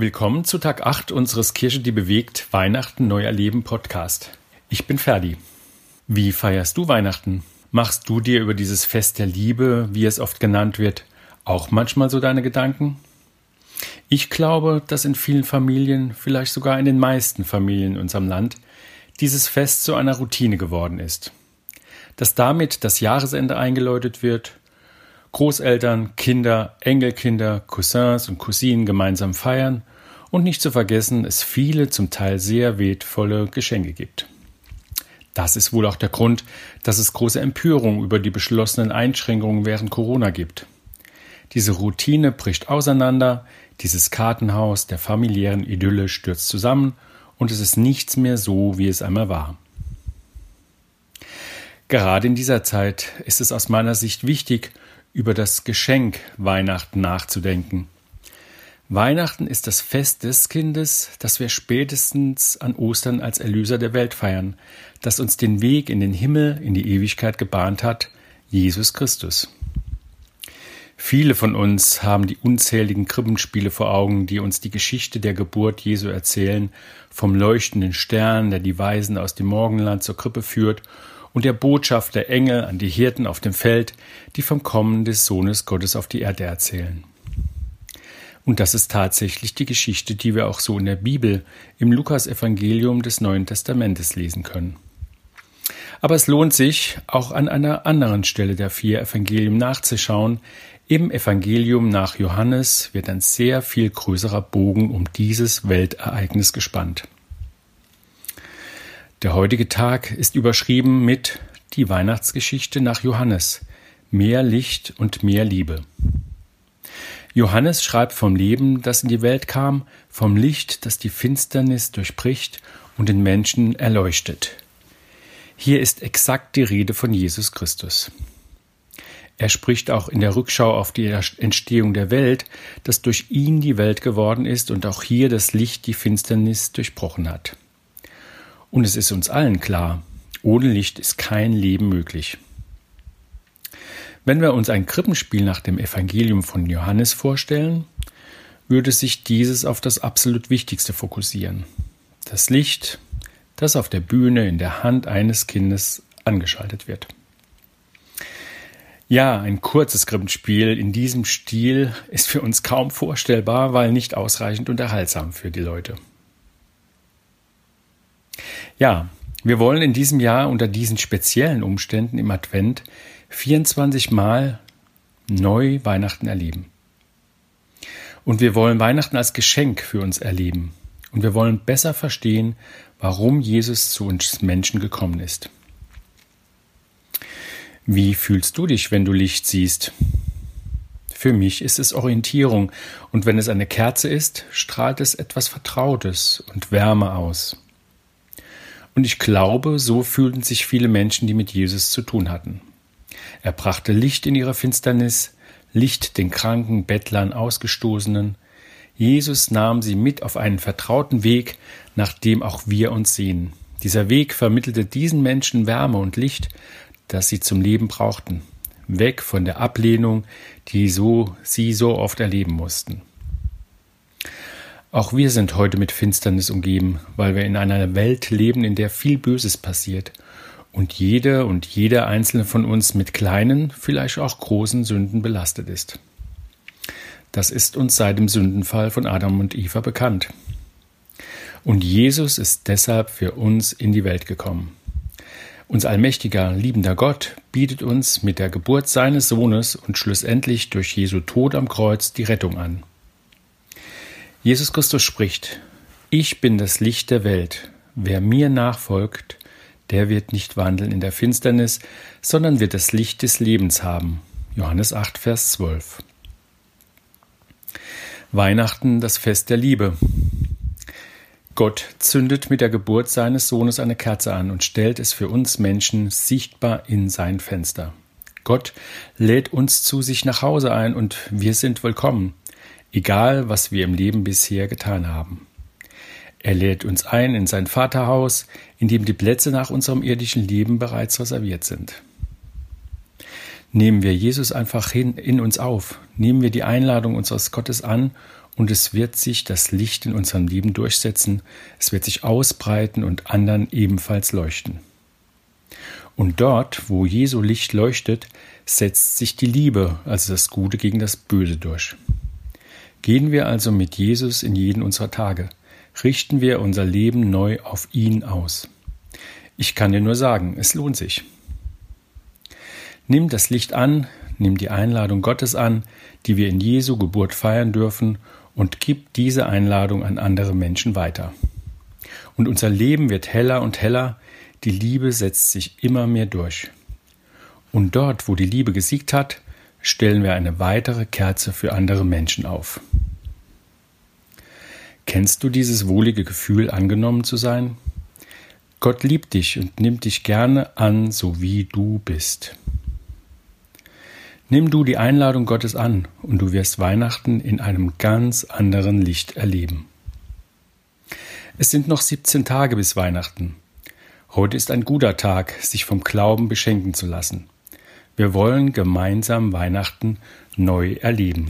Willkommen zu Tag 8 unseres Kirche, die bewegt Weihnachten neu erleben Podcast. Ich bin Ferdi. Wie feierst du Weihnachten? Machst du dir über dieses Fest der Liebe, wie es oft genannt wird, auch manchmal so deine Gedanken? Ich glaube, dass in vielen Familien, vielleicht sogar in den meisten Familien in unserem Land, dieses Fest zu einer Routine geworden ist. Dass damit das Jahresende eingeläutet wird, Großeltern, Kinder, Enkelkinder, Cousins und Cousinen gemeinsam feiern und nicht zu vergessen, es viele zum Teil sehr wertvolle Geschenke gibt. Das ist wohl auch der Grund, dass es große Empörung über die beschlossenen Einschränkungen während Corona gibt. Diese Routine bricht auseinander, dieses Kartenhaus der familiären Idylle stürzt zusammen und es ist nichts mehr so, wie es einmal war. Gerade in dieser Zeit ist es aus meiner Sicht wichtig, über das Geschenk Weihnachten nachzudenken. Weihnachten ist das Fest des Kindes, das wir spätestens an Ostern als Erlöser der Welt feiern, das uns den Weg in den Himmel, in die Ewigkeit gebahnt hat, Jesus Christus. Viele von uns haben die unzähligen Krippenspiele vor Augen, die uns die Geschichte der Geburt Jesu erzählen, vom leuchtenden Stern, der die Weisen aus dem Morgenland zur Krippe führt, und der Botschaft der Engel an die Hirten auf dem Feld, die vom Kommen des Sohnes Gottes auf die Erde erzählen. Und das ist tatsächlich die Geschichte, die wir auch so in der Bibel, im Lukas-Evangelium des Neuen Testamentes lesen können. Aber es lohnt sich, auch an einer anderen Stelle der vier Evangelien nachzuschauen. Im Evangelium nach Johannes wird ein sehr viel größerer Bogen um dieses Weltereignis gespannt. Der heutige Tag ist überschrieben mit Die Weihnachtsgeschichte nach Johannes. Mehr Licht und mehr Liebe. Johannes schreibt vom Leben, das in die Welt kam, vom Licht, das die Finsternis durchbricht und den Menschen erleuchtet. Hier ist exakt die Rede von Jesus Christus. Er spricht auch in der Rückschau auf die Entstehung der Welt, dass durch ihn die Welt geworden ist und auch hier das Licht die Finsternis durchbrochen hat. Und es ist uns allen klar, ohne Licht ist kein Leben möglich. Wenn wir uns ein Krippenspiel nach dem Evangelium von Johannes vorstellen, würde sich dieses auf das absolut Wichtigste fokussieren. Das Licht, das auf der Bühne in der Hand eines Kindes angeschaltet wird. Ja, ein kurzes Krippenspiel in diesem Stil ist für uns kaum vorstellbar, weil nicht ausreichend unterhaltsam für die Leute. Ja, wir wollen in diesem Jahr unter diesen speziellen Umständen im Advent 24 Mal neu Weihnachten erleben. Und wir wollen Weihnachten als Geschenk für uns erleben. Und wir wollen besser verstehen, warum Jesus zu uns Menschen gekommen ist. Wie fühlst du dich, wenn du Licht siehst? Für mich ist es Orientierung, und wenn es eine Kerze ist, strahlt es etwas Vertrautes und Wärme aus. Und ich glaube, so fühlten sich viele Menschen, die mit Jesus zu tun hatten. Er brachte Licht in ihre Finsternis, Licht den Kranken, Bettlern, Ausgestoßenen. Jesus nahm sie mit auf einen vertrauten Weg, nach dem auch wir uns sehen. Dieser Weg vermittelte diesen Menschen Wärme und Licht, das sie zum Leben brauchten, weg von der Ablehnung, die so sie so oft erleben mussten. Auch wir sind heute mit Finsternis umgeben, weil wir in einer Welt leben, in der viel Böses passiert und jede und jeder einzelne von uns mit kleinen, vielleicht auch großen Sünden belastet ist. Das ist uns seit dem Sündenfall von Adam und Eva bekannt. Und Jesus ist deshalb für uns in die Welt gekommen. Unser allmächtiger, liebender Gott bietet uns mit der Geburt seines Sohnes und schlussendlich durch Jesu Tod am Kreuz die Rettung an. Jesus Christus spricht, Ich bin das Licht der Welt. Wer mir nachfolgt, der wird nicht wandeln in der Finsternis, sondern wird das Licht des Lebens haben. Johannes 8, Vers 12. Weihnachten, das Fest der Liebe. Gott zündet mit der Geburt seines Sohnes eine Kerze an und stellt es für uns Menschen sichtbar in sein Fenster. Gott lädt uns zu sich nach Hause ein und wir sind willkommen egal was wir im Leben bisher getan haben. Er lädt uns ein in sein Vaterhaus, in dem die Plätze nach unserem irdischen Leben bereits reserviert sind. Nehmen wir Jesus einfach hin in uns auf, nehmen wir die Einladung unseres Gottes an und es wird sich das Licht in unserem Leben durchsetzen, es wird sich ausbreiten und anderen ebenfalls leuchten. Und dort, wo Jesu Licht leuchtet, setzt sich die Liebe, also das Gute gegen das Böse durch. Gehen wir also mit Jesus in jeden unserer Tage, richten wir unser Leben neu auf ihn aus. Ich kann dir nur sagen, es lohnt sich. Nimm das Licht an, nimm die Einladung Gottes an, die wir in Jesu Geburt feiern dürfen, und gib diese Einladung an andere Menschen weiter. Und unser Leben wird heller und heller, die Liebe setzt sich immer mehr durch. Und dort, wo die Liebe gesiegt hat, stellen wir eine weitere Kerze für andere Menschen auf. Kennst du dieses wohlige Gefühl, angenommen zu sein? Gott liebt dich und nimmt dich gerne an, so wie du bist. Nimm du die Einladung Gottes an und du wirst Weihnachten in einem ganz anderen Licht erleben. Es sind noch 17 Tage bis Weihnachten. Heute ist ein guter Tag, sich vom Glauben beschenken zu lassen. Wir wollen gemeinsam Weihnachten neu erleben.